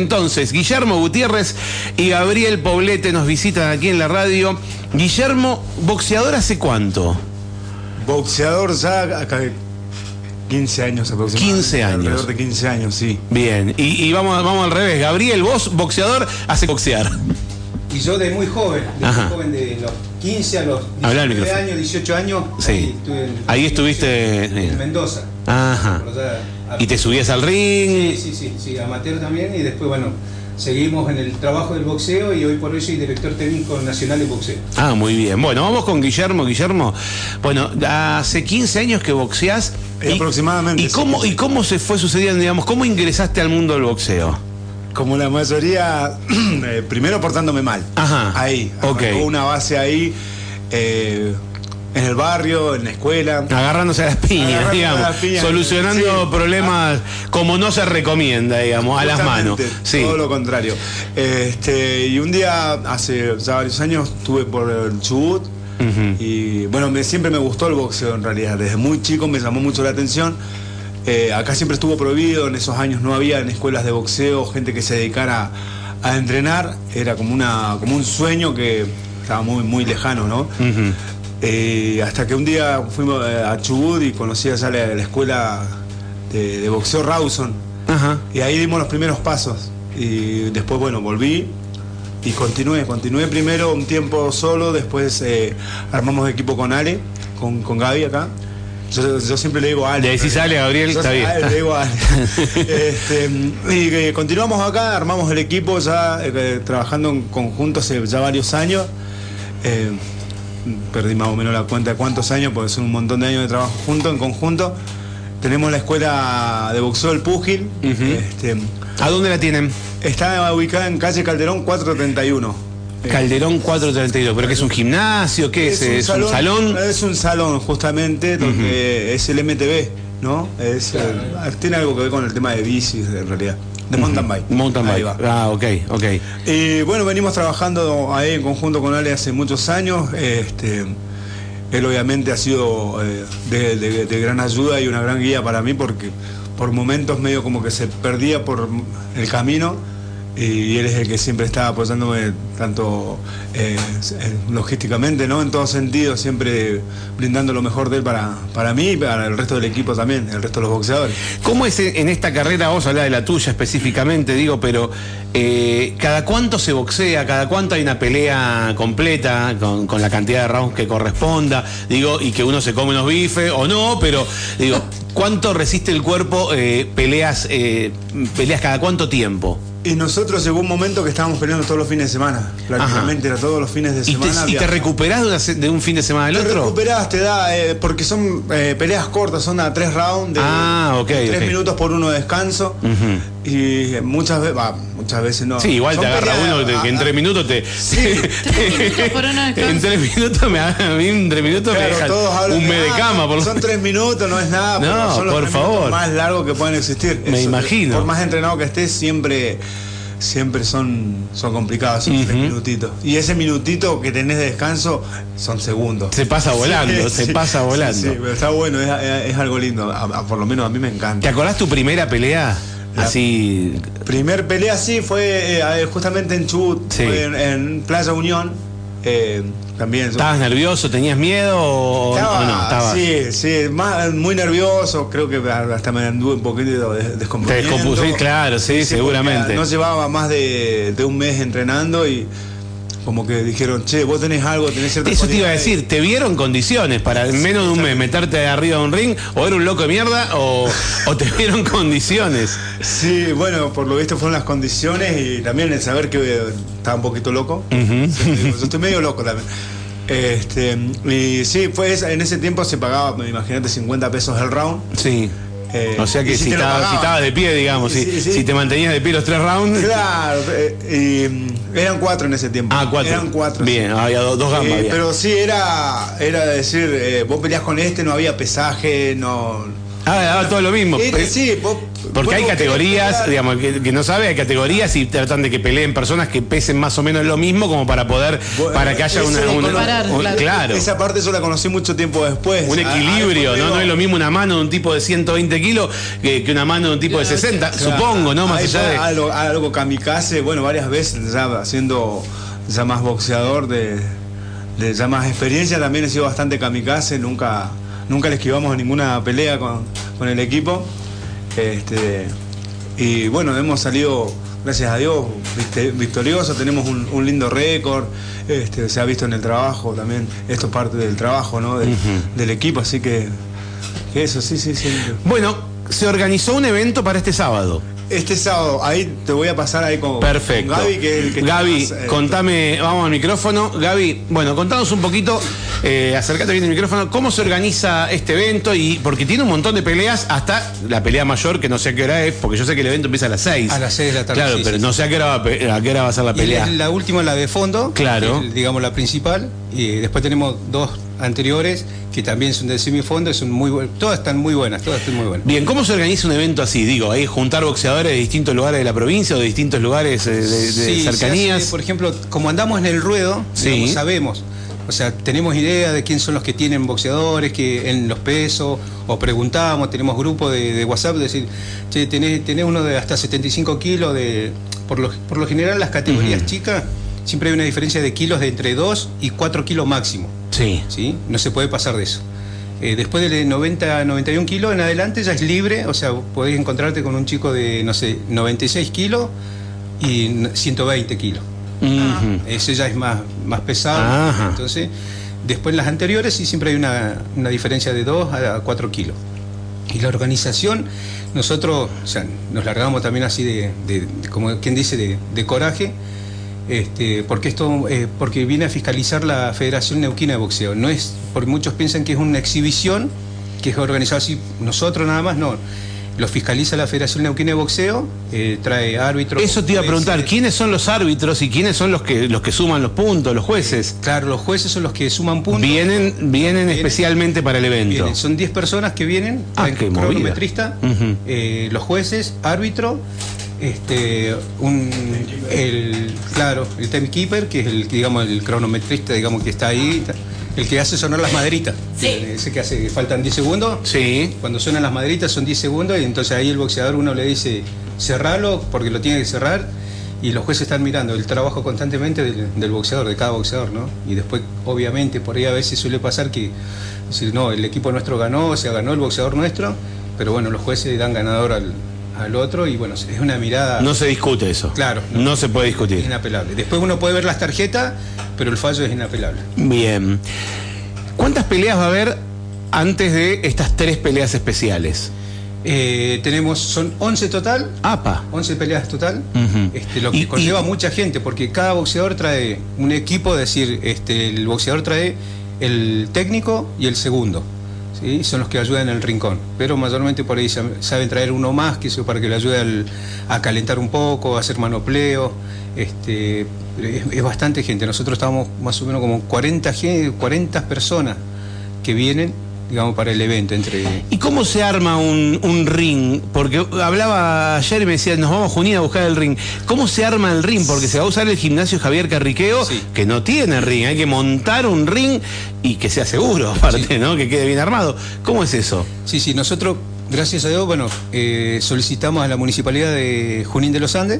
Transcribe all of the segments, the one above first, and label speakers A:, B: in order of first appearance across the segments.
A: entonces. Guillermo Gutiérrez y Gabriel Poblete nos visitan aquí en la radio. Guillermo, ¿boxeador hace cuánto?
B: Boxeador ya acá 15 años aproximadamente.
A: 15 años.
B: Alrededor de 15 años, sí.
A: Bien, y, y vamos, vamos al revés. Gabriel, vos, boxeador, hace boxear.
C: Y yo de muy joven, de
A: Ajá.
C: muy joven, de los 15 a los
A: Habla al
C: 19
A: micrófono.
C: años, 18 años,
A: Sí.
C: ahí, estuve en-
A: Ahí estuviste,
C: En
A: eh.
C: Mendoza.
A: Ajá. ¿Y te subías al ring?
C: Sí, sí, sí, sí, amateur también. Y después, bueno, seguimos en el trabajo del boxeo y hoy por hoy soy director técnico nacional de boxeo.
A: Ah, muy bien. Bueno, vamos con Guillermo. Guillermo, bueno, hace 15 años que boxeás.
B: Eh, aproximadamente,
A: ¿Y
B: sí,
A: cómo, ¿Y cómo se fue sucediendo, digamos, cómo ingresaste al mundo del boxeo?
B: Como la mayoría, eh, primero portándome mal.
A: Ajá.
B: Ahí.
A: Ok.
B: Una base ahí, eh, en el barrio, en la escuela.
A: Agarrándose a las piñas,
B: Agarrándose
A: digamos.
B: a las piñas.
A: Solucionando
B: Sí.
A: problemas como no se recomienda, digamos, a las manos. Sí.
B: Todo lo contrario. Este, y un día, hace ya varios años, estuve por el Chubut. Y bueno, me- siempre me gustó el boxeo en realidad. Desde muy chico me llamó mucho la atención. Eh, acá siempre estuvo prohibido, en esos años no había en escuelas de boxeo gente que se dedicara a entrenar. Era como, una, como un sueño que estaba muy, muy lejano, ¿no? Eh, hasta que un día fuimos eh, a Chubut y conocí allá la, la escuela de, de boxeo Rawson.
A: Ajá.
B: Y ahí dimos los primeros pasos. Y después, bueno, volví y continué. Continué primero un tiempo solo, después eh, armamos equipo con Ale, con, con Gaby acá. Yo, yo siempre le digo a Ale.
A: Le decís Ale, Gabriel, está bien.
B: Ale, le digo a Ale. Este, y eh, continuamos acá, armamos el equipo ya eh, trabajando en conjunto hace ya varios años. Perdí más o menos la cuenta de cuántos años, porque son un montón de años de trabajo juntos, en conjunto. Tenemos la escuela de boxeo del Púgil. Este,
A: ¿A dónde la tienen?
B: está ubicada en calle Calderón 431. Eh,
A: Calderón 432. ¿Pero qué es un gimnasio? ¿Qué es? ¿Es un salón?
B: Es un salón, justamente, donde es el MTV, ¿no? Es, eh, tiene algo que ver con el tema de bicis, en realidad. De mountain bike.
A: Mountain
B: Ahí
A: bike.
B: va.
A: Ah, ok, ok.
B: Y bueno, venimos trabajando ahí en conjunto con Ale hace muchos años. Este, él obviamente ha sido eh, de, de- de gran ayuda y una gran guía para mí porque por momentos medio como que se perdía por el camino y él es el que siempre está apoyándome tanto eh, logísticamente, ¿no? En todo sentido, siempre brindando lo mejor de él para, para mí y para el resto del equipo también, el resto de los boxeadores.
A: ¿Cómo es en esta carrera? Vos hablás de la tuya específicamente, digo, pero eh, ¿cada cuánto se boxea? ¿Cada cuánto hay una pelea completa con, la cantidad de rounds que corresponda? Digo, y que uno se come unos bifes o no, pero digo, ¿cuánto resiste el cuerpo eh, peleas, peleas cada cuánto tiempo?
B: Y nosotros llegó un momento que estábamos peleando todos los fines de semana, prácticamente era todos los fines de
A: ¿Y te,
B: semana.
A: y te
B: viajamos.
A: recuperás de, una se- de un fin de semana al
B: Te
A: otro?
B: recuperás, te da, eh, porque son eh, peleas cortas, son a tres rounds de
A: Ah,
B: tres minutos por uno de descanso. Y muchas veces, muchas veces no.
A: Sí, igual
B: Son
A: te agarra
B: peleas,
A: uno que, que en tres minutos te.
D: Tres minutos por uno de
A: en tres minutos me a mí en tres minutos me
B: Claro,
A: dejan
B: todos hablan
A: un mes de
B: ah,
A: cama, por lo
B: Son tres minutos, no es nada,
A: No,
B: son los
A: por favor.
B: más largos que pueden existir.
A: Me imagino.
B: Por más entrenado que estés, siempre, siempre son, son complicados, son tres minutitos. Y ese minutito que tenés de descanso son segundos.
A: Se pasa volando, se pasa volando.
B: Sí, pero está bueno, es, es- es algo lindo. A- a- por lo menos a mí me encanta.
A: ¿Te acordás tu primera pelea?
B: La-
A: Así.
B: Primer pelea sí fue eh, justamente en Chubut,
A: Sí.
B: en, en Playa Unión. eh, también.
A: ¿Estabas nervioso? ¿Tenías miedo o,
B: Estaba,
A: o no? Estaba-
B: Sí, sí, más, muy nervioso, creo que hasta me anduve un poquito de-
A: Te
B: descomponiendo.
A: descompusiste, claro, sí, seguramente.
B: No llevaba más de, de un mes entrenando y como que dijeron, che, vos tenés algo, tenés cierta
A: Eso te iba a
B: cualidad".
A: decir, ¿te vieron condiciones para en menos de un mes meterte arriba de un ring? ¿O era un loco de mierda? ¿O, o te vieron condiciones?
B: Sí, bueno, por lo visto fueron las condiciones y también el saber que eh, estaba un poquito loco. Yo estoy medio loco también. Este, y sí, fue esa- en ese tiempo se pagaba, imagínate, 50 pesos el round.
A: Sí.
B: Eh,
A: o sea que si, estabas, de pie, digamos,
B: Sí,
A: si,
B: sí, sí.
A: si te mantenías de pie los tres rounds.
B: Claro, eh, y mm, eran cuatro en ese tiempo.
A: Ah, cuatro.
B: Eran cuatro.
A: Bien, había do- dos gambas.
B: Eh, pero sí, era, era decir, vos peleás con este, no había pesaje, no.
A: Ah, daba todo lo mismo.
B: Era- sí, vos
A: Porque hay categorías, digamos, que, que no sabe, hay categorías y tratan de que peleen personas que pesen más o menos lo mismo como para poder,
B: Bueno,
A: para que haya una, un-
D: claro.
A: claro,
B: Esa parte yo la conocí mucho tiempo después.
A: un equilibrio, ¿no? No es lo mismo una mano de un tipo de 120 kilos que, que una mano de un tipo de 60,
B: Claro,
A: supongo, ¿no? Más
B: ahí
A: allá de...
B: Algo, algo kamikaze, bueno, varias veces ya haciendo ya más boxeador de, de ya más experiencia, también he sido bastante kamikaze, nunca, nunca le esquivamos ninguna pelea con, con el equipo. Este, y bueno, hemos salido, gracias a Dios, victoriosos, tenemos un, un lindo récord, este, se ha visto en el trabajo también, esto es parte del trabajo ¿no? del, del equipo, así que, que eso, sí, sí, sí.
A: Bueno, se organizó un evento para este sábado.
B: Este sábado, ahí te voy a pasar ahí con,
A: Perfecto.
B: con Gaby, que es el que está
A: Gaby,
B: más, eh,
A: contame, vamos al micrófono. Gaby, bueno, contanos un poquito, eh, acércate bien al micrófono, cómo se organiza este evento y porque tiene un montón de peleas hasta la pelea mayor, que no sé a qué hora es, porque yo sé que el evento empieza a las 6.
E: A las seis de la tarde,
A: Claro,
E: sí,
A: pero
E: sí,
A: no sé a qué hora va a, a qué hora va a ser la pelea.
E: la última, la de fondo,
A: Claro.
E: que es, digamos la principal, y después tenemos dos anteriores que también son de semifondo, son muy todas están muy buenas, todas están muy buenas.
A: Bien, ¿cómo se organiza un evento así? Digo, ¿hay juntar boxeadores de distintos lugares de la provincia o de distintos lugares de, de
E: Sí,
A: cercanías?
E: hace, por ejemplo, como andamos en el ruedo,
A: Sí.
E: digamos, sabemos. O sea, tenemos idea de quién son los que tienen boxeadores, que en los pesos, o preguntamos, tenemos grupos de, de WhatsApp, de decir, che, tenés, tenés uno de hasta 75 kilos, de por lo, por lo general las categorías chicas, siempre hay una diferencia de kilos de entre 2 y 4 kilos máximo.
A: Sí.
E: ¿sí? No se puede pasar de eso. Eh, después de 90 a 91 kilos en adelante ya es libre, o sea, podés encontrarte con un chico de, no sé, 96 kilos y n- 120 kilos.
A: Ujú.
E: Ese ya es más, más pesado.
A: Ajá.
E: Entonces, después en las anteriores sí siempre hay una, una diferencia de 2 a 4 kilos. Y la organización, nosotros o sea, nos largamos también así de, de- de- como quien dice, de, de coraje, este, porque esto, eh, porque viene a fiscalizar la Federación Neuquina de Boxeo. No es, porque muchos piensan que es una exhibición, que es organizado así, nosotros nada más, no. Lo fiscaliza la Federación Neuquina de Boxeo, eh, trae árbitros.
A: Eso te iba a preguntar. ¿quiénes son los árbitros y quiénes son los que los que suman los puntos, los jueces?
E: Claro, los jueces son los que suman puntos.
A: Vienen, vienen
E: Vienen.
A: especialmente para el evento.
E: Vienen, son 10 personas que vienen,
A: Ah, qué
E: cronometrista, eh, los jueces, árbitro, este, un, el, claro, el timekeeper, que es el, digamos, el cronometrista, digamos, que está ahí, el que hace sonar las maderitas. Ese que hace, faltan 10 segundos.
A: Sí.
E: Cuando suenan las maderitas son 10 segundos y entonces ahí el boxeador uno le dice cerralo porque lo tiene que cerrar y los jueces están mirando el trabajo constantemente del, del boxeador, de cada boxeador, ¿no? Y después, obviamente, por ahí a veces suele pasar que, decir, no, el equipo nuestro ganó, o sea, ganó el boxeador nuestro, pero bueno, los jueces dan ganador al, al otro y bueno, es una mirada
A: No se discute eso.
E: Claro.
A: No, se puede discutir.
E: inapelable. Después uno puede ver las tarjetas, pero el fallo es inapelable.
A: Bien. ¿Cuántas peleas va a haber antes de estas tres peleas especiales?
E: Eh, tenemos, son 11 total,
A: APA.
E: 11 peleas total, este, lo que
A: Y-
E: conlleva
A: y-
E: mucha gente, porque cada boxeador trae un equipo, es decir, este, el boxeador trae el técnico y el segundo, ¿sí? son los que ayudan en el rincón, pero mayormente por ahí sab- saben traer uno más, que eso para que le ayude a calentar un poco, a hacer manopleo, este, es, es bastante gente, nosotros estamos más o menos como 40, gen- 40 personas que vienen, digamos, para el evento, entre...
A: ¿Y cómo se arma un, un ring? Porque hablaba ayer y me decía, nos vamos a Junín a buscar el ring. ¿Cómo se arma el ring? Porque se va a usar el gimnasio Javier Carriqueo,
E: Sí.
A: que no tiene ring. Hay que montar un ring y que sea seguro, aparte, ¿no? Que quede bien armado. ¿Cómo es eso?
E: Sí, sí, nosotros, gracias a Dios, bueno, eh, solicitamos a la Municipalidad de Junín de los Andes,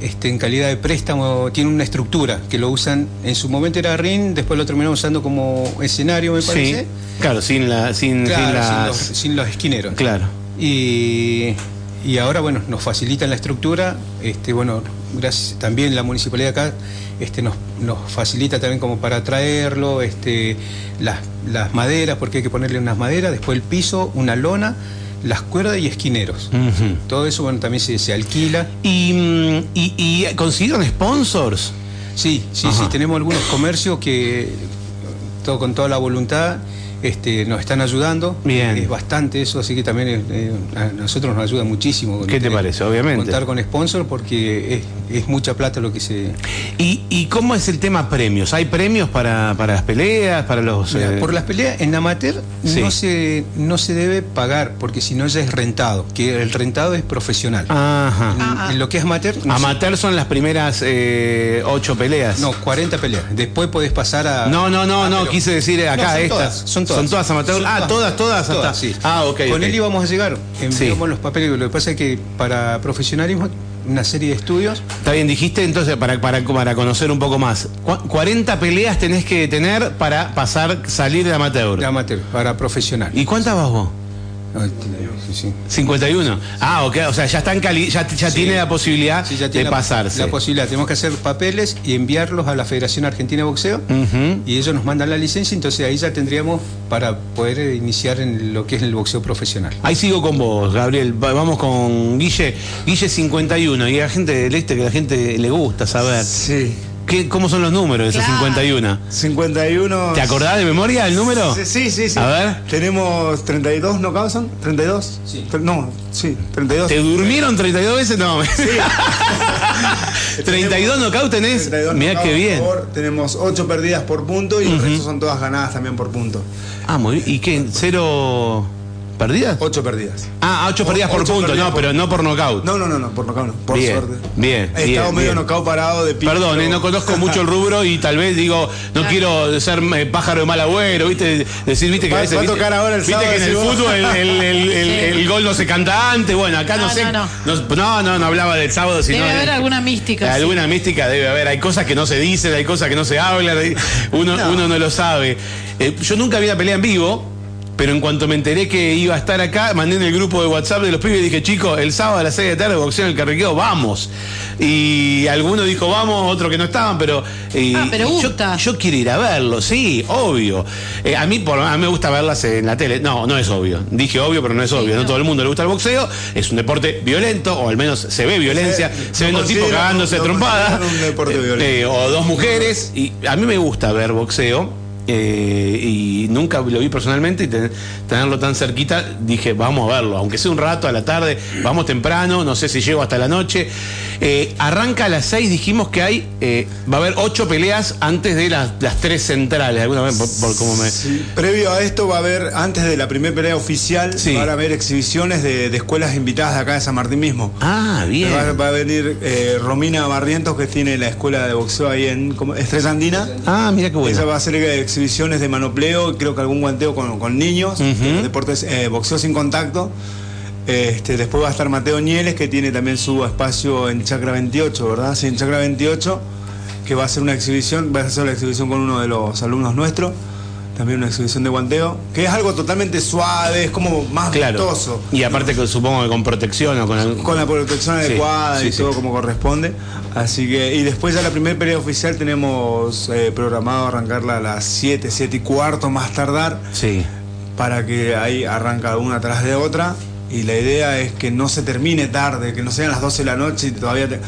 E: este, en calidad de préstamo, tiene una estructura que lo usan, en su momento era RIN, después lo terminaron usando como escenario, me
A: Sí.
E: parece.
A: Claro, sin, la, sin, sin
E: Claro, sin,
A: las...
E: los, sin los esquineros.
A: Claro.
E: Y, y ahora, bueno, nos facilitan la estructura. Este, bueno, gracias también la municipalidad acá este, nos, nos facilita también como para traerlo, este, las, las maderas, porque hay que ponerle unas maderas, después el piso, una lona, las cuerdas y esquineros. Todo eso, bueno, también se, se alquila.
A: ¿Y, mm, y, y consiguieron sponsors?
E: Sí, sí,
A: Ajá.
E: sí, tenemos algunos comercios que todo con toda la voluntad este, nos están ayudando.
A: Bien.
E: Es bastante eso, así que también eh, a nosotros nos ayuda muchísimo.
A: ¿Qué te
E: tener-
A: parece? Obviamente.
E: Contar con sponsor porque es, es mucha plata lo que se...
A: ¿Y, y cómo es el tema premios? ¿Hay premios para, para las peleas, para los...
E: Mira,
A: eh,
E: por las peleas en amateur
A: Sí.
E: no, se, no se debe pagar, porque si no ya es rentado, que el rentado es profesional.
A: Ajá.
E: En,
D: Ah, ah.
E: en lo que es amateur, no, se-
A: Amateur son las primeras eh, ocho peleas.
E: no, 40 peleas. Después podés pasar a...
A: No, no, no, no,
E: pero-
A: quise decir acá
E: No, son
A: estas.
E: todas, son todas.
A: Son todas amateur.
E: Son
A: ah, todas, todas, hasta-
E: sí.
A: Ah, ok.
E: Con él íbamos a llegar.
A: Sí.
E: Enviamos los papeles. Lo que pasa es que para profesionalismo, una serie de estudios.
A: Está bien, dijiste entonces, para, para, para conocer un poco más, cu- 40 peleas tenés que tener para pasar, salir de amateur.
E: de amateur, para profesional.
A: ¿Y cuántas vas vos?
E: Ah, sí, sí.
A: 51. Ah, ok, o sea, ya está en cali ya, ya
E: Sí.
A: tiene la posibilidad
E: Sí, ya
A: de
E: tiene la-
A: pasarse.
E: La posibilidad. Tenemos que hacer papeles y enviarlos a la Federación Argentina de Boxeo. Y ellos nos mandan la licencia, entonces ahí ya tendríamos para poder eh, iniciar en lo que es el boxeo profesional.
A: Ahí sigo con vos, Gabriel. Va- Vamos con Guille. Guille 51. Y a la gente del este que a la gente le gusta saber.
B: Sí.
A: ¿Qué, ¿Cómo son los números de esos
D: Claro.
A: 51?
B: 51.
A: ¿Te acordás de memoria el número?
B: Sí, sí, sí. sí.
A: A ver.
B: Tenemos 32 knockouts, ¿son? ¿32?
E: Sí.
B: No, sí, 32.
A: ¿Te durmieron 32 veces? No. 32 knockouts tenés.
B: 32
A: Mirá qué bien.
B: favor. Tenemos 8 perdidas por punto y el resto son todas ganadas también por punto.
A: Ah, muy bien. ¿Y qué? ¿Cero perdidas?
B: 8 perdidas.
A: Ah, 8 perdidas por
B: Ocho
A: punto.
B: perdidas
A: No,
B: por-
A: pero no por knockout.
B: No, no, no, no, por knockout no, por
A: Bien,
B: suerte.
A: bien,
B: He
A: bien,
B: estado medio
A: bien.
B: knockout parado de pie.
A: Perdón,
B: pero-
A: eh, no conozco mucho el rubro y tal vez digo, no quiero ser eh, pájaro de mal agüero, ¿viste? Decir, viste que
B: Va-
A: a veces.
B: va a
A: viste-
B: tocar ahora el
A: viste que en el fútbol el, el- el- el-
D: Sí.
A: el gol no se canta antes. Bueno, acá no,
D: No,
A: sé.
D: no, no.
A: No, no, no hablaba del sábado, sino.
D: Debe
A: de-
D: haber alguna mística. sí.
A: Alguna mística debe haber. Hay cosas que no se dicen, hay cosas que no se hablan. Uno no, uno no lo sabe. Eh, yo nunca vi una pelea en vivo. Pero en cuanto me enteré que iba a estar acá, mandé en el grupo de WhatsApp de los pibes y dije, chicos, el sábado a las 6 de la tarde, boxeo en el carriqueo, vamos. Y alguno dijo, vamos, otro que no estaban, pero. eh,
D: Ah, pero
A: yo-
D: gusta.
A: Yo, quiero ir a verlo, sí, obvio. Eh, a, mí, por, a mí me gusta verlas en la tele. No, no es obvio. Dije obvio, pero no es obvio. No
D: no.
A: todo el mundo le gusta el boxeo. Es un deporte violento, o al menos se ve violencia.
B: Se-
A: Se ven dos tipos cagándose trompadas.
B: considero un deporte violento.
A: eh, o dos mujeres. Y a mí me gusta ver boxeo. Eh, y nunca lo vi personalmente y ten- tenerlo tan cerquita, dije, vamos a verlo, aunque sea un rato a la tarde, vamos temprano, no sé si llego hasta la noche. Eh, arranca a las 6, dijimos que hay, eh, va a haber ocho peleas antes de las, las tres centrales, alguna vez por, por cómo me...
B: Sí, Previo a esto va a haber, antes de la primera pelea oficial,
A: Sí.
B: van a haber exhibiciones de, de escuelas invitadas de acá de San Martín mismo.
A: Ah, bien.
B: Va, va a venir Romina Barrientos, que tiene la escuela de boxeo ahí en ¿cómo? Estrella Andina.
A: Ah, mira qué bueno.
B: va a eh, exhibiciones de manopleo, creo que algún guanteo con, con niños, eh, deportes, eh, boxeo sin contacto. Este, después va a estar Mateo Nieles, que tiene también su espacio en Chacra 28, ¿verdad? Sí, en Chacra 28, que va a hacer una exhibición, va a hacer la exhibición con uno de los alumnos nuestros, también una exhibición de guanteo, que es algo totalmente suave, es como más
A: Claro.
B: vistoso.
A: Y aparte que supongo que con protección o con... el-
B: Con la protección adecuada
A: sí,
B: y
A: sí.
B: todo como corresponde. Así que, y después ya la primera pelea oficial tenemos eh, programado arrancarla a las 7, 7 y cuarto más tardar,
A: Sí.
B: para que ahí arranca una tras de otra. Y la idea es que no se termine tarde, que no sean las 12 de la noche y todavía te-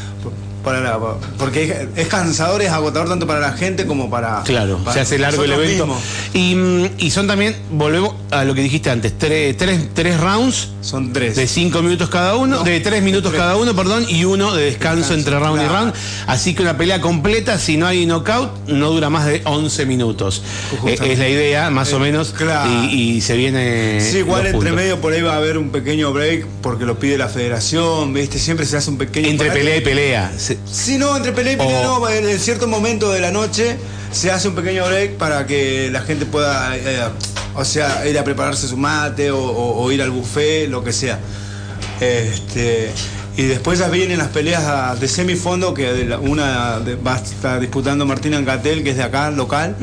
B: para la- porque es, es cansador, es agotador tanto para la gente como para.
A: Claro,
B: para
A: se hace largo el evento. Y, mm, y son también, volvemos a lo que dijiste antes, tres, tres, tres rounds
B: Son tres.
A: de cinco minutos cada uno,
B: No,
A: de tres minutos
B: tres.
A: cada uno, perdón, y uno de descanso,
B: Descanso,
A: entre round y round. Así que una pelea completa, si no hay knockout, no dura más de 11 minutos. Eh, es la idea, más o
B: Eh,
A: menos,
B: claro.
A: y, y se viene...
B: Sí, igual entre
A: puntos.
B: medio por ahí va a haber un pequeño break porque lo pide la federación, ¿viste? Siempre se hace un pequeño
A: Entre pelea y pelea. Se-
B: Sí, no, entre pelea y pelea no, en, en cierto momento de la noche se hace un pequeño break para que la gente pueda, eh, o sea, ir a prepararse su mate o, o- o ir al buffet, lo que sea. Este, y después ya vienen las peleas a- de semifondo, que de la- una de- va a estar disputando Martín Ancatel, que es de acá, local.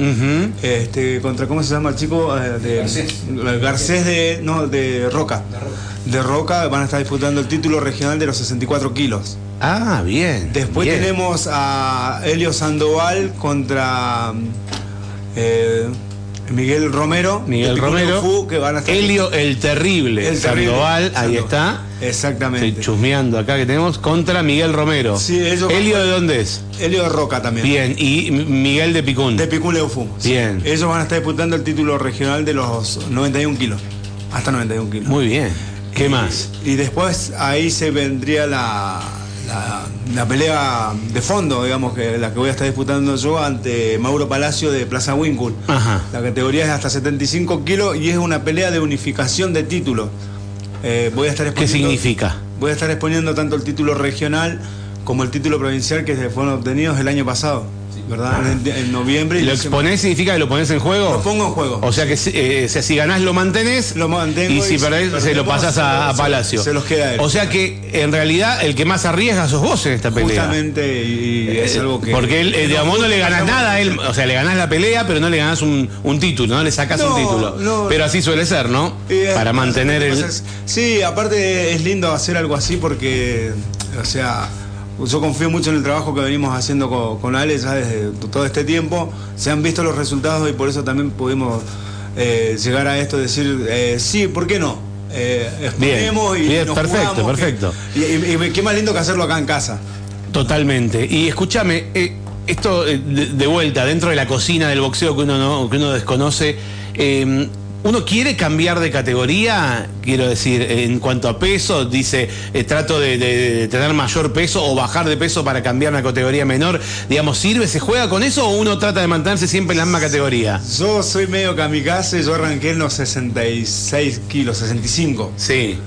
B: Este, contra cómo se llama el chico Eh, de
E: Garcés.
B: Garcés de no de Roca. De Roca van a estar disputando el título regional de los 64 kilos.
A: Ah, bien.
B: Después
A: bien.
B: tenemos a Helio Sandoval contra eh, Miguel Romero.
A: Miguel Romero.
B: Fu, que van a estar
A: Helio el Terrible.
B: El Terrible.
A: Sandoval, ahí está.
B: Exactamente.
A: Estoy chusmeando acá que tenemos contra Miguel Romero.
B: Sí, ellos-
A: Helio de dónde es?
B: Helio de Roca también.
A: Bien, y Miguel de Picún.
B: De Picún Leufu.
A: Bien.
B: Ellos van a estar disputando el título regional de los 91 kilos. Hasta 91 kilos.
A: Muy bien. ¿Qué más?
B: Y después ahí se vendría la, la- la pelea de fondo, digamos, que la que voy a estar disputando yo ante Mauro Palacio de Plaza.
A: Ajá.
B: La categoría es hasta 75 kilos y es una pelea de unificación de títulos. Eh, voy a estar
A: ¿Qué significa?
B: Voy a estar exponiendo tanto el título regional como el título provincial que se fueron obtenidos el año pasado, ¿verdad? En, en noviembre. y
A: ¿Lo exponés significa que lo pones en juego?
B: Lo pongo en juego.
A: O sea que si, eh, si- si ganás lo mantenés
B: Lo mantengo
A: y si
B: y
A: perdés se lo pasás a, a Palacio.
B: se los queda a él.
A: O sea que en realidad el que más arriesga sos vos en esta pelea.
B: Justamente, y, y es
A: Eh,
B: algo que.
A: Porque él, eh, digamos, no le ganás nada a él, o sea, le ganás la pelea, pero no le ganás un, un título, no le sacás un título.
B: no.
A: pero así suele ser, ¿no?
B: Eh,
A: Para mantener el.
B: Sí, aparte es lindo hacer algo así porque, o sea, yo confío mucho en el trabajo que venimos haciendo con, con Ale ya desde todo este tiempo. Se han visto los resultados y por eso también pudimos eh, llegar a esto, decir, eh, sí, ¿por qué no? Eh, exponemos y
A: bien,
B: nos
A: perfecto, perfecto.
B: que- y, y- y qué más lindo que hacerlo acá en casa.
A: Totalmente. Y escúchame, eh, esto de, de vuelta, dentro de la cocina del boxeo que uno no, que uno desconoce, uno quiere cambiar de categoría, quiero decir, en cuanto a peso, dice, eh, trato de, de- de tener mayor peso o bajar de peso para cambiar una categoría menor. Digamos, ¿sirve? ¿Se juega con eso o uno trata de mantenerse siempre en la misma categoría?
B: Yo soy medio kamikaze, yo arranqué en los 66 kilos, 65.
A: Sí.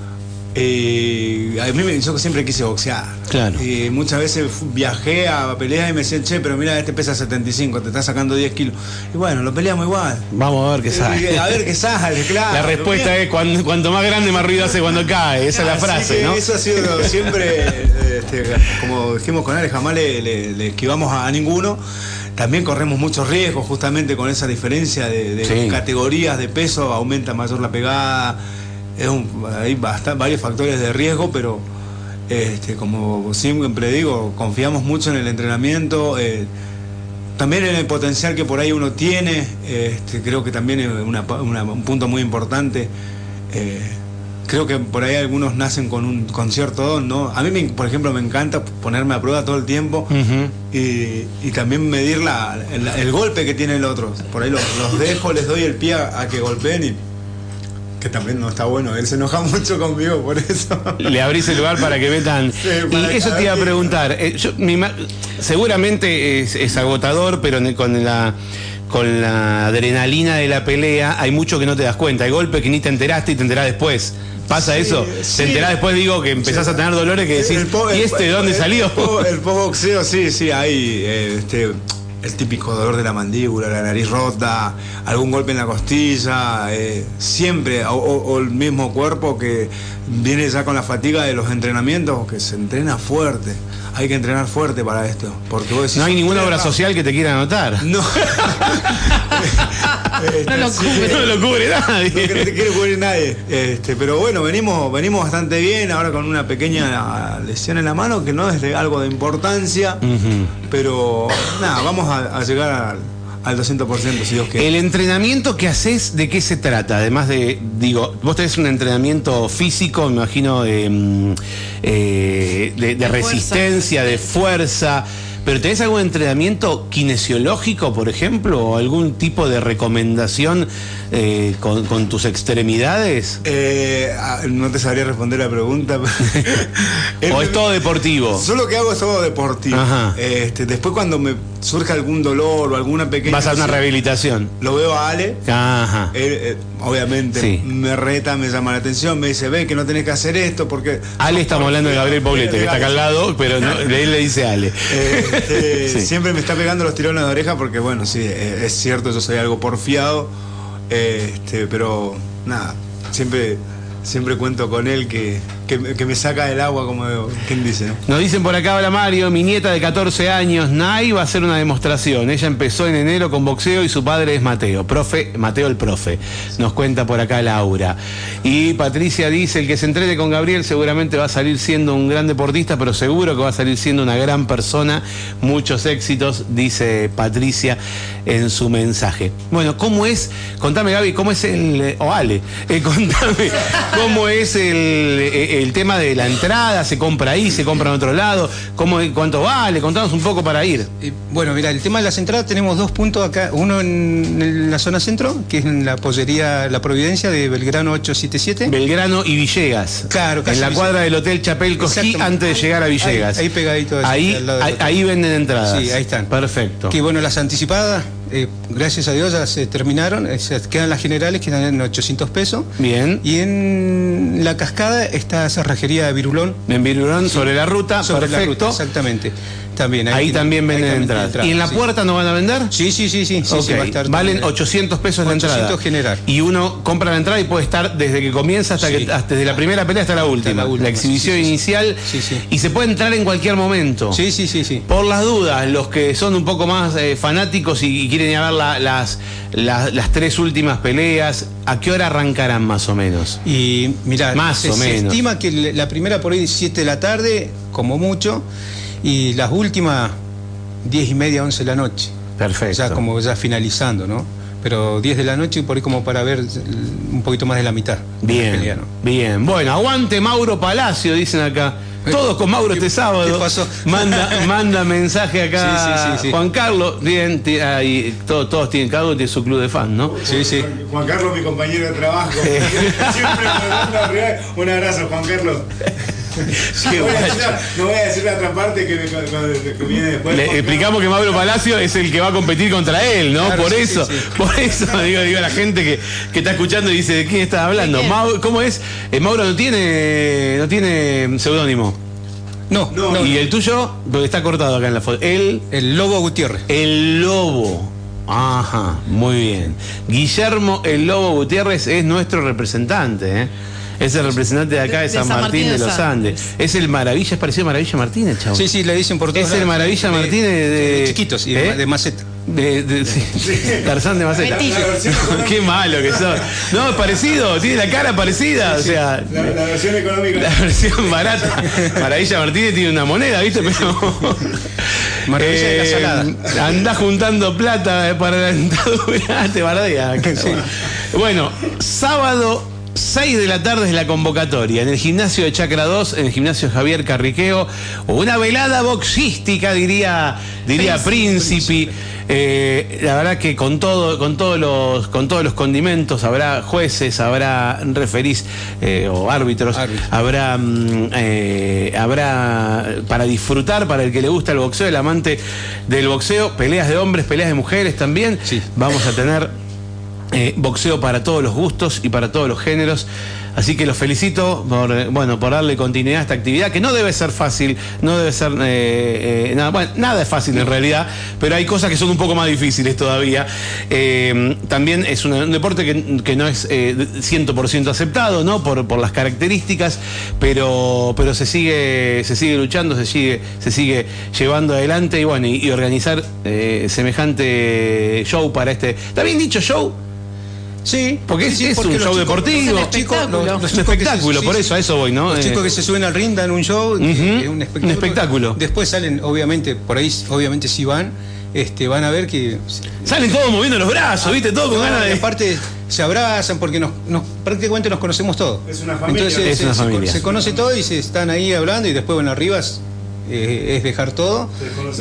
B: Eh, a mí me- yo siempre quise boxear.
A: Claro.
B: Y muchas veces viajé a pelear y me decían, che, pero mira, este pesa 75, te está sacando 10 kilos. Y bueno, lo peleamos igual.
A: Vamos a ver qué
B: Y-
A: sale.
B: A ver qué sale, claro.
A: La respuesta es cuan- cuanto más grande, más ruido hace cuando cae. Esa es la frase, ¿no?
B: Eso ha sido siempre, este, como dijimos con Ale, jamás le, le- le esquivamos a, a ninguno. También corremos muchos riesgos justamente con esa diferencia de, de
A: Sí.
B: categorías de peso, aumenta mayor la pegada. Es un- hay basta- varios factores de riesgo, pero este, como siempre digo, confiamos mucho en el entrenamiento. eh, también en el potencial que por ahí uno tiene, este, creo que también es una una- un punto muy importante. Eh, creo que por ahí algunos nacen con un con cierto don, ¿no? A mí, me- por ejemplo, me encanta ponerme a prueba todo el tiempo y, y también medir la- el, el golpe que tiene el otro. Por ahí los, los dejo, les doy el pie a, a que golpeen y que también no está bueno. Él se enoja mucho conmigo por eso.
A: Le abrís el lugar para que metan.
B: Sí, para
A: y eso te iba a preguntar. eh, yo, ima- seguramente es, es agotador, pero con la con la adrenalina de la pelea hay mucho que no te das cuenta. Hay golpes que ni te enteraste y te enterás después. ¿Pasa
B: Sí,
A: eso?
B: sí.
A: Te enterás después, digo, que empezás a tener dolores que decís,
B: po-
A: ¿y este de dónde
B: el-
A: salió?
B: El, po- el post-boxeo, sí, sí, hay eh, este, el típico dolor de la mandíbula, la nariz rota, algún golpe en la costilla, eh, siempre, o, o- o el mismo cuerpo que viene ya con la fatiga de los entrenamientos, que se entrena fuerte. Hay que entrenar fuerte para esto. Porque vos decís,
A: no hay ninguna obra social que te quiera anotar.
B: No. Este,
D: No lo
B: sí.
D: cubre.
A: No lo cubre
B: No, te
A: nadie.
B: quiere cubrir nadie. Este, pero bueno, venimos, venimos bastante bien, ahora con una pequeña lesión en la mano, que no es de algo de importancia, pero nada, vamos a, a llegar al, al 200% si Dios quiere.
A: El entrenamiento que haces, ¿de qué se trata? Además de, digo, vos tenés un entrenamiento físico, me imagino, de, mm, eh, de- de
D: De fuerza.
A: resistencia, de fuerza, pero ¿tenés algún entrenamiento kinesiológico, por ejemplo, o algún tipo de recomendación eh, con, con tus extremidades?
B: Eh, ah, no te sabría responder la pregunta.
A: ¿O es todo deportivo?
B: Yo lo que hago es todo deportivo. Este, después cuando me surge algún dolor o alguna pequeña...
A: Vas a una rehabilitación.
B: Lo veo a Ale.
A: Ajá.
B: Él, eh, obviamente
A: Sí.
B: me reta, me llama la atención, me dice, ve que no tenés que hacer esto porque...
A: Ale estamos hablando de Gabriel Poblete, que está acá al lado, pero no, él le dice Ale.
B: Este,
A: Sí.
B: Siempre me está pegando los tirones de oreja porque, bueno, sí, es cierto, yo soy algo porfiado, este, pero nada, siempre, siempre cuento con él que, que, me- saca del agua, como quien dice. ¿no?
A: Nos dicen por acá, hola Mario, mi nieta de 14 años, Nay, va a hacer una demostración. Ella empezó en enero con boxeo y su padre es Mateo, profe, Mateo el profe. Nos cuenta por acá Laura. Y Patricia dice, el que se entrene con Gabriel seguramente va a salir siendo un gran deportista, pero seguro que va a salir siendo una gran persona. Muchos éxitos, dice Patricia en su mensaje. Bueno, ¿cómo es? Contame Gaby, ¿cómo es el... o Ale, eh, contame, ¿cómo es el, el tema de la entrada, se compra ahí, se compra en otro lado, cómo, cuánto vale, contanos un poco para ir.
E: Eh, bueno, mira, el tema de las entradas tenemos dos puntos acá, uno en, en la zona centro, que es en la pollería La Providencia de Belgrano 877.
A: Belgrano y Villegas.
E: Claro, casi
A: En la
E: Villegas.
A: cuadra del Hotel Chapel Cosquí
E: Exactamente.
A: antes de llegar a Villegas.
E: Ahí, ahí pegadito.
A: Ahí, ahí, ahí venden entradas.
E: Sí, ahí están.
A: Perfecto.
E: Que bueno, las anticipadas, eh, gracias a Dios ya se terminaron, eh, se quedan las generales que están en 800 pesos.
A: Bien.
E: Y en la cascada está esa cerrajería de Virulón.
A: En Virurón, sobre la ruta,
E: sobre la ruta, exactamente. También,
A: ahí también venden entradas. ¿Y en la
E: sí.
A: puerta no van a vender?
E: Sí, sí, sí, sí. sí,
A: Ok,
E: sí, va a estar
A: Valen
E: también.
A: 800 pesos la entrada.
E: 800 general.
A: Y uno compra la entrada y puede estar desde que comienza hasta
E: Sí.
A: que hasta desde la primera pelea hasta la última.
E: la última,
A: exhibición
E: sí, sí, sí.
A: inicial.
E: Sí, sí.
A: Y se puede entrar en cualquier momento.
E: Sí, sí, sí, sí.
A: Por las dudas, los que son un poco más eh, fanáticos y, y quieren ir a ver la- las, las, las tres últimas peleas, ¿a qué hora arrancarán más o menos?
E: Y mira,
A: Más
E: se,
A: o
E: se
A: menos.
E: estima que la primera por ahí 7 de la tarde, como mucho, y las últimas 10 y media, 11 de la noche.
A: Perfecto.
E: Ya como ya finalizando, ¿no? Pero 10 de la noche por ahí como para ver eh, un poquito más de la mitad.
A: Bien,
E: pelea, ¿no?
A: bien. Bueno, aguante Mauro Palacio, dicen acá. Todos con Mauro este sábado.
E: qué pasó?
A: Manda, manda mensaje acá.
E: Sí, sí, sí, sí.
A: Juan Carlos, bien, todos, todos tienen, uno tiene su club de fan, ¿no?
E: Sí, sí.
B: Juan Carlos, mi compañero de trabajo. Siempre me manda. Un abrazo, Juan Carlos.
A: Qué
B: no, voy a
A: guacho.
B: decir la, no voy a decir la otra parte que, me- que- viene después.
A: Le explicamos que Mauro Palacio es el que va a competir contra él, ¿no?
E: Claro,
A: por
E: sí,
A: eso,
E: sí, sí.
A: por eso digo, digo a la gente que, que está escuchando y dice, ¿de quién estás hablando?
D: ¿De quién?
A: Mau- ¿Cómo es? Eh, Mauro no tiene, no tiene seudónimo.
E: No,
B: No,
E: no,
A: ¿Y el tuyo? Porque está cortado acá en la foto. El
E: el Lobo Gutiérrez.
A: El Lobo. Ajá, muy bien. Guillermo El Lobo Gutiérrez es nuestro representante, ¿eh? Es el representante de acá de,
D: De- de
A: San,
D: San
A: Martín,
D: Martín
A: de
D: de
A: los Andes. Es el Maravilla, es parecido a Maravilla Martínez, chavo.
E: Sí, sí, le dicen por todos
A: Es el. Maravilla
E: De-
A: Martínez de-
E: de chiquitos y de,
A: ¿eh?
E: de maceta.
A: De, de- sí. Tarzán de Maceta. Qué malo que sos. No, es parecido, tiene la cara parecida, o sea.
B: La, la versión económica.
A: La versión barata. Maravilla Martínez tiene una moneda, ¿viste? Pero.
E: Maravilla de la salada.
A: Anda juntando plata eh, para la dentadura. Te bardea. Bueno, sábado. 6 de la tarde es la convocatoria en el gimnasio de Chacra 2, en el gimnasio Javier Carriqueo, una velada boxística, diría, diría Príncipe. Eh, la verdad que con todo, con todos los, con todos los condimentos, habrá jueces, habrá referís eh, o árbitros, habrá, mm, eh, habrá para disfrutar, para el que le gusta el boxeo, el amante del boxeo, peleas de hombres, peleas de mujeres también.
E: Sí.
A: Vamos a tener eh, boxeo para todos los gustos y para todos los géneros. Así que los felicito por, eh, bueno, por darle continuidad a esta actividad, que no debe ser fácil, no debe ser eh, nada, bueno, nada es fácil en realidad, pero hay cosas que son un poco más difíciles todavía. También es un deporte que, no es eh, de- 100% aceptado, ¿no? Por, por las características, pero, pero se sigue, se sigue luchando, se sigue, se sigue llevando adelante y bueno, y, y organizar semejante show para este. ¿Está bien dicho show?
E: Sí,
A: Porque es,
E: sí,
A: es
E: porque
A: un
E: los
A: show
E: chicos-
A: deportivo.
D: los espectáculo.
E: los- los
A: Es
E: chicos se-
A: espectáculo,
E: sí,
A: por
E: sí.
A: eso, a eso voy, ¿no?
E: Los
A: Eh,
E: chicos que se suben al ring dan un show, eh, un
A: un
E: espectáculo.
A: espectáculo.
E: Después salen, obviamente, por ahí, obviamente si van, este, van a ver que
A: Salen todos moviendo los brazos, ¿viste? Todo con ganas de.
E: aparte se abrazan porque nos, nos- prácticamente nos conocemos todos.
B: Es una familia.
E: Entonces
A: Es
E: se,
A: una
E: se-
A: familia.
E: se conoce todo y se están ahí hablando y después bueno arriba eh, es dejar todo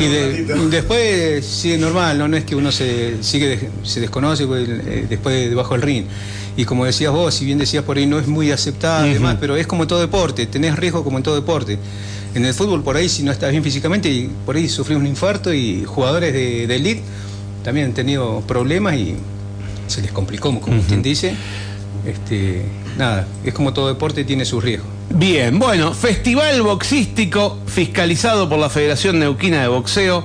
E: y, de- después sigue normal, no, no es que uno se sigue de- se desconoce pues, eh, después debajo del ring. Y como decías vos, si bien decías por ahí no es muy demás, pero es como todo deporte, tenés riesgo como en todo deporte. En el fútbol por ahí si no estás bien físicamente y por ahí sufrís un infarto y jugadores de, de elite también han tenido problemas y se les complicó, como quien dice. Este, nada, es como todo deporte, tiene sus riesgos.
A: Bien, bueno, festival boxístico fiscalizado por la Federación Neuquina de Boxeo.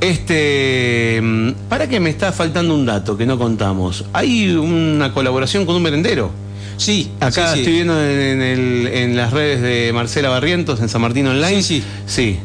A: Este. mm, Para que me está faltando un dato que no contamos. Hay una colaboración con un merendero.
E: Sí,
A: Acá
E: sí, sí.
A: estoy viendo en, en el- en las redes de Marcela Barrientos, en San Martín Online.
E: Sí, sí.
A: Sí.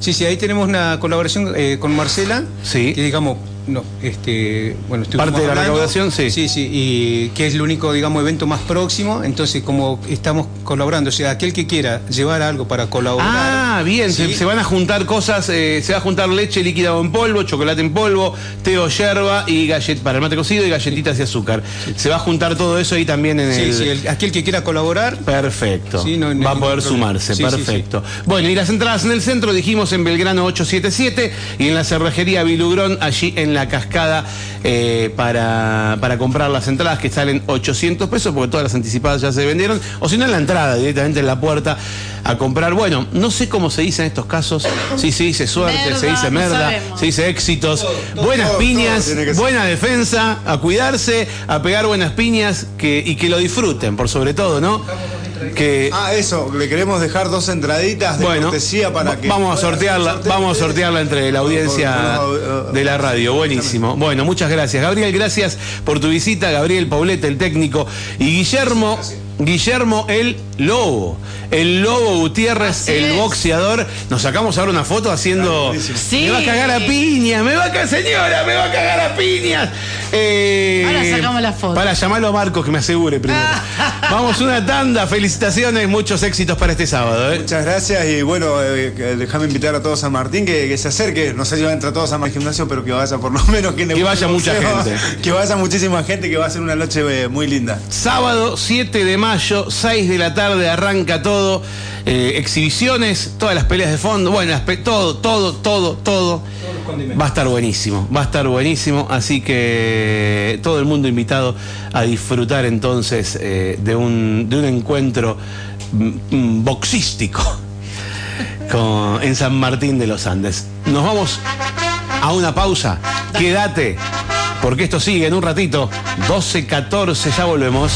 E: Sí, sí, ahí tenemos una colaboración eh, con Marcela,
A: Sí.
E: que digamos, no, este, bueno, estuvimos
A: Parte de la
E: hablando.
A: recaudación, sí.
E: Sí, sí, y que es el único, digamos, evento más próximo, entonces como estamos colaborando, o sea, aquel que quiera llevar algo para colaborar.
A: Ah, bien, se,
E: ¿sí?
A: se van a juntar cosas, eh, se va a juntar leche líquida en polvo, chocolate en polvo, té o yerba y gallet para el mate cocido y galletitas de azúcar. Se va a juntar todo eso ahí también en
E: Sí,
A: el...
E: sí, el- aquel que quiera colaborar,
A: Perfecto.
E: No
A: Va a poder
E: problema.
A: sumarse, perfecto. Bueno, y las entradas en el centro, dijimos en Belgrano 877 y en la cerrajería Vilugrón, allí en la cascada, eh, para, para comprar las entradas que salen 800 pesos, porque todas las anticipadas ya se vendieron, o si no en la entrada, directamente en la puerta, a comprar. Bueno, no sé cómo se dice en estos casos, si se dice suerte,
D: Merda,
A: se dice merda, se dice éxitos, buenas
B: todo,
A: piñas,
B: todo
A: buena defensa, a cuidarse, a pegar buenas piñas que, y que lo disfruten, por sobre todo, ¿no? Que,
B: Ah, eso, le queremos dejar dos entraditas de
A: bueno,
B: cortesía para que.
A: vamos a sortearla, vamos a sortearla entre la audiencia de la radio. Buenísimo. Bueno, muchas gracias. Gabriel, gracias por tu visita. Gabriel Paulete, el técnico. Y Guillermo, Guillermo el Lobo. El Lobo Gutiérrez,
D: Así
A: el
D: es.
A: boxeador. Nos sacamos ahora una foto haciendo.
D: Sí.
A: Me va a cagar a piña, me va a cagar, señora, me va a cagar a piñas. Eh,
D: Ahora sacamos la foto.
A: Para llamarlo a Marcos que me asegure primero. Vamos una tanda, felicitaciones, muchos éxitos para este sábado. ¿eh?
B: Muchas gracias y bueno, eh, que- déjame invitar a todos a Martín que, que se acerque, no sé si va a entrar todos a Martín Gimnasio, pero que vaya por lo menos que,
A: Que vaya mucha gente.
B: Que vaya muchísima gente, que va a ser una noche eh, muy linda.
A: Sábado 7 de mayo, 6 de la tarde, arranca todo. eh, exhibiciones, todas las peleas de fondo, bueno, todo, todo, todo, todo. Va a estar buenísimo, va a estar buenísimo. Así que todo el mundo invitado a disfrutar entonces eh, de, un, de un encuentro mm, mm, boxístico en San Martín de los Andes. Nos vamos a una pausa. Quédate, porque esto sigue en un ratito. 12.14, ya volvemos.